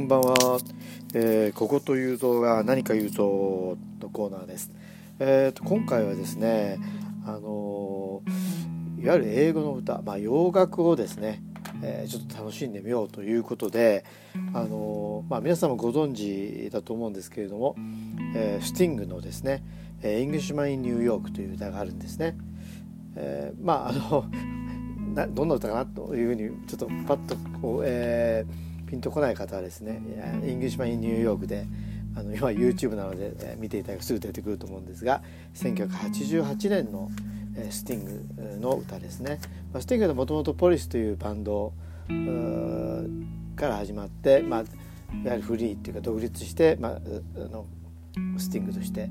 こんばんは、えー、ここというぞが何か言うぞのコーナーです。えーと、今回はですね、あのー、いわゆる英語の歌、まあ、洋楽をですね、えー、ちょっと楽しんでみようということで、あのー、まあ、皆さんもご存知だと思うんですけれども、え、スティングのですね「Englishman in New York」という歌があるんですね。え、まああの などんな歌かなというふうにちょっとパッとこう、えー、ピンとこない方はですね「Englishman in New York で」あの今 YouTube なので、えー、見ていただくすぐ出てくると思うんですが1988年の、えー、スティングの歌ですね。まあ、スティングはもともとポリスというバンドから始まって、まあ、いわゆるフリーっていうか独立して、まあ、あのスティングとして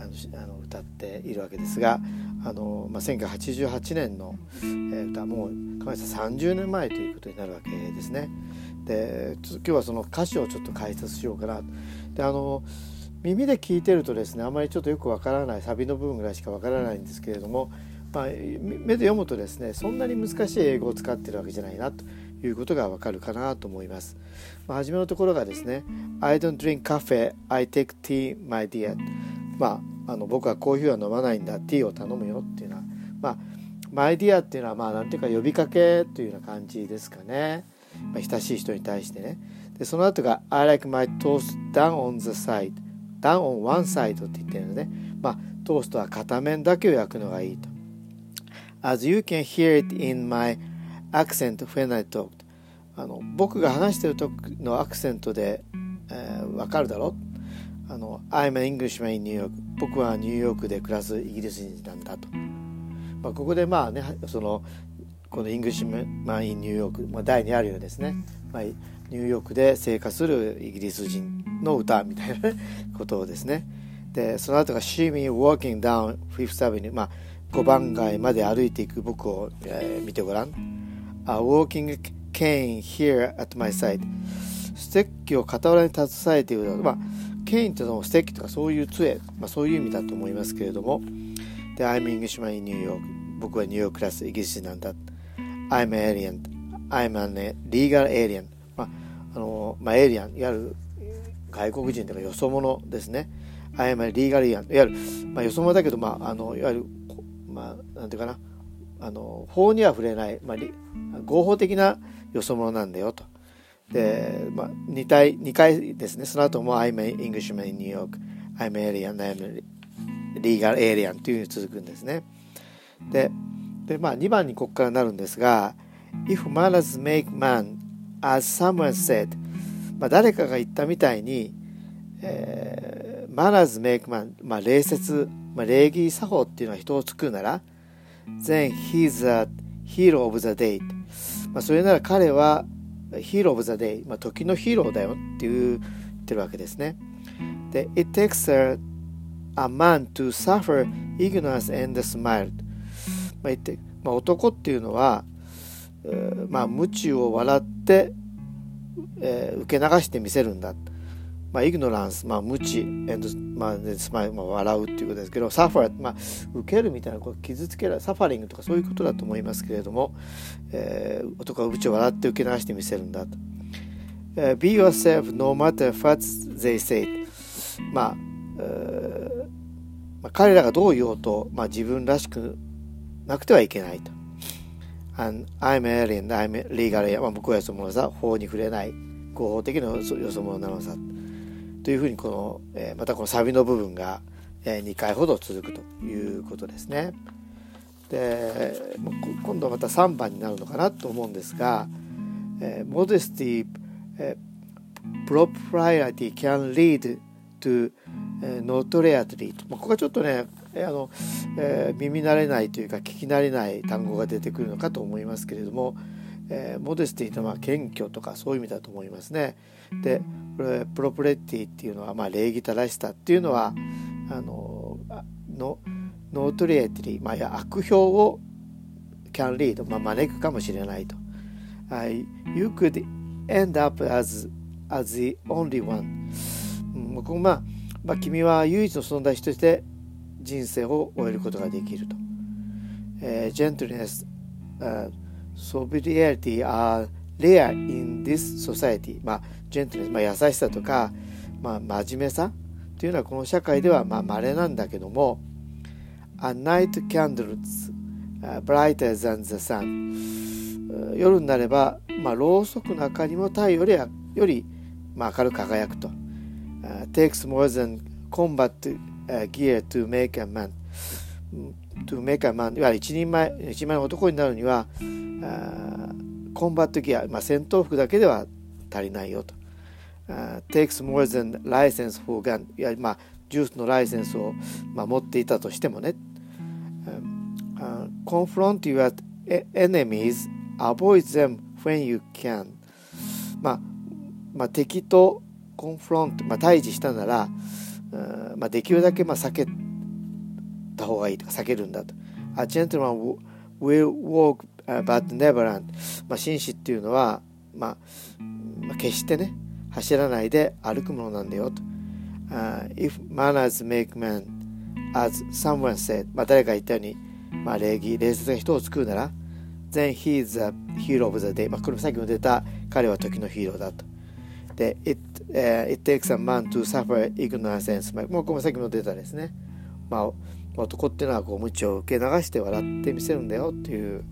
あのあの歌っているわけですがあの、まあ、1988年の、えー、歌もう考えたら30年前ということになるわけですね。で今日はその歌詞をちょっと解説しようかな。であの耳で聞いてるとですねあまりちょっとよくわからないサビの部分ぐらいしかわからないんですけれども、まあ、目で読むとですねそんなに難しい英語を使ってるわけじゃないなということがわかるかなと思います。まあ、初めのところがですね「I don't drink coffee, I take tea, my dear」まあ、あの僕はコーヒーは飲まないんだティーを頼むよっていうのはまあマイディアっていうのはまあなんていうか呼びかけというような感じですかね、まあ、親しい人に対してね。でその後が I like my toast down on the side down on one side って言ってるのね。まあトーストは片面だけを焼くのがいいと。As you can hear it in my accent when I talk あの僕が話してる時のアクセントで、えー、分かるだろ？あの I'm an Englishman in New York 僕はニューヨークで暮らすイギリス人なんだと、まあ、ここでまあねそのこの Englishman in New York、まあ、題にあるようですね、まあ、ニューヨークで生活するイギリス人の歌みたいな ことをですね。でその後が「See me walking down Fifth Avenue」まあ5番街まで歩いていく僕を、えー、見てごらん「A walking cane here at my side」ステッキを傍らに携えている。まあ cane とのステッキとかそういう杖、まあ、そういう意味だと思いますけれども。で I'm Englishman in New York 僕はニューヨーククラスイギリス人なんだ I'm an alien. I'm an legal alien. まああのまあ、エイリアンいわゆる外国人とかよそ者ですね。I'm a legal alien いわゆる、まあ、よそ者だけど、まあ、あのいわゆるまあなんていうかな。あの法には触れない、まあ、合法的なよそ者なんだよと。で、まあ、2, 体2回ですね。その後も I'm an Englishman in New York, I'm an alien, I'm a legal alien というふうに続くんですね。で、でまあ、2番にここからなるんですが、If manners make man, as someone said, まあ、誰かが言ったみたいに、えー、manners make man、まあ、礼節、まあ、礼儀作法っていうのは人を作るなら、then he's a hero of the day、まあ、それなら彼はヒーロー・オブ・ザ・デイ、まあ、時のヒーローだよっていう言ってるわけですね。で、It takes a, a man to suffer ignorance and smile、まあ、言ってまあ、男っていうのは、まあ、無知を笑って、えー、受け流してみせるんだ。まあ、イグノランス、まあ、無知、まあ、スマイル、まあ、笑うっていうことですけど、サファー、まあ、受けるみたいな、こう傷つける、サファリングとかそういうことだと思いますけれども、えー、男は無知を笑って受け流してみせるんだと。Uh, be yourself no matter what they say. まあ、uh, まあ、彼らがどう言おうと、まあ、自分らしくなくてはいけないと。And I'm alien, I'm legal, まあ、僕はよそ者さ、法に触れない、合法的なよそ者なのさ。というふうにこの、えー、またこのサビの部分が、えー、2回ほど続くということですね。で今度はまた3番になるのかなと思うんですが「えー、Modesty、えー、Propriety can lead to、えー、notoriety」まあ、ここはちょっとねえあの、えー、耳慣れないというか聞き慣れない単語が出てくるのかと思いますけれども、えー、モデスティというのは謙虚とかそういう意味だと思いますね。でプロプレッティっていうのは、まあ、礼儀正しさっていうのはあのの notoriety まあ、や悪評を can lead、まあ、招くかもしれないと。Uh, you could end up as, as the only one、うん、こまあ、まあ、君は唯一の存在として人生を終えることができると。Uh, gentleness、uh, sobriety are rare in this society まあ gentle まあ、優しさとか、まあ、真面目さというのはこの社会ではまあ稀なんだけども A night candles brighter than the sun 夜になれば、まあ、ろうそくの明かりも太陽よりより、まあ、明るく輝くと、uh, takes more than combat gear to make a man to make a man いわゆる一人前一人前の男になるにはコンバットギア、まあ、戦闘服だけでは足りないよと。Uh, takes more than license for gun いやまあジュースのライセンスを、まあ、持っていたとしてもね、uh, confront your enemies avoid them when you can まあ、まあ、敵とコンフロント、まあ、対峙したなら、uh, まあ、できるだけまあ避けた方がいいとか避けるんだと A gentleman will walk but never run まあ紳士っていうのは、まあ、まあ、決してね走らないで歩くものなんだよと。Uh, if manners make man, as someone said, まあ、誰か言ったように、まあ、礼儀、礼節が人を救うなら、then he is the hero of the day. まあ、これもさっきも出た、彼は時のヒーローだと。で、it,、uh, it takes a man to suffer ignorance. まあ、もうこれもさっきも出たですね。まあ、男っていうのはこう無知を受け流して笑ってみせるんだよっていう、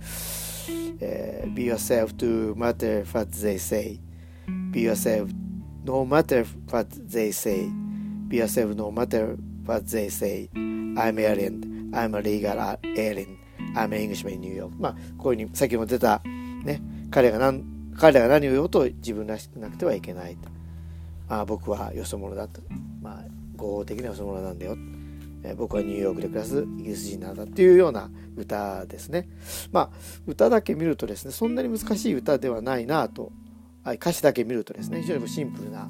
えー、be yourself to matter what they say. be yourself no matter what they say. Be yourself no matter what they say. I'm alien. I'm a legal alien. I'm an Englishman in New York. まあ、こういうふうに、さっきも出た、ね、彼が何、彼らが何を言おうと自分らしくなくてはいけないと。まあ、僕はよそ者だと。まあ、合法的なよそ者なんだよ。え僕はニューヨークで暮らすイギリス人なんだっていうような歌ですね。まあ、歌だけ見るとですね、そんなに難しい歌ではないなとはい、歌詞だけ見るとですね非常にシンプルな、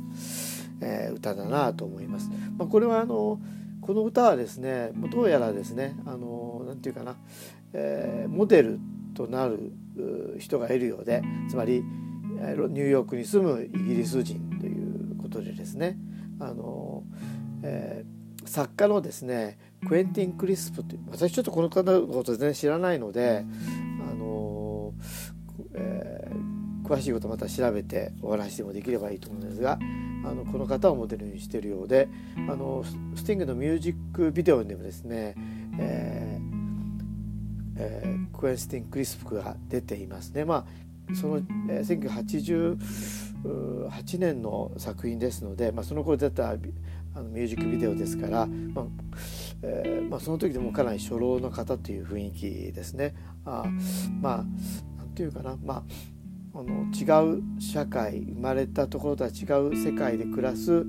えー、歌だなと思います。まあ、これはあのこの歌はですねどうやらですねあのなんていうかな、えー、モデルとなる人がいるようでつまりニューヨークに住むイギリス人ということでですねあの、えー、作家のですねクエンティン・クリスプという私ちょっとこの方のこと全然知らないのであの、えー詳しいことまた調べてお話でもできればいいと思うんですがあのこの方をモデルにしているようであのスティングのミュージックビデオでもですね、えーえー、クエンスティン・クリスプが出ていますね。まあその、えー、1988年の作品ですので、まあ、その頃出たあのミュージックビデオですから、まあえーまあ、その時でもかなり初老の方という雰囲気ですね。あまあなんていうかな、まああの違う社会生まれたところとは違う世界で暮らす、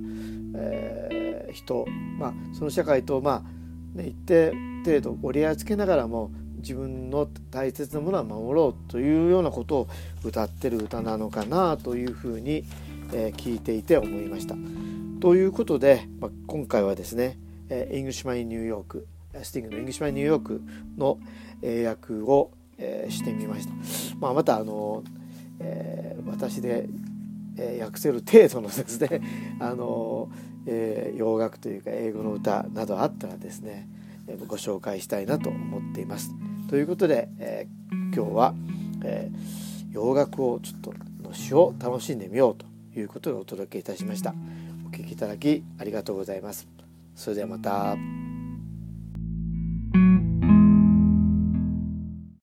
えー、人、まあ、その社会と、まあね、一定程度折り合いつけながらも自分の大切なものは守ろうというようなことを歌ってる歌なのかなというふうに、えー、聞いていて思いました。ということで、まあ、今回はですね「えー、イングシュマン・ニューヨーク」スティングの「イングシュマン・ニューヨーク」の英訳を、えー、してみました。まあ、またあのえー、私で、訳せる程度のですね あの、えー、洋楽というか英語の歌などあったらですね、ご紹介したいなと思っています。ということで、えー、今日は、えー、洋楽をちょっとの詩を楽しんでみようということでお届けいたしました。お聴きいただきありがとうございます。それではまた。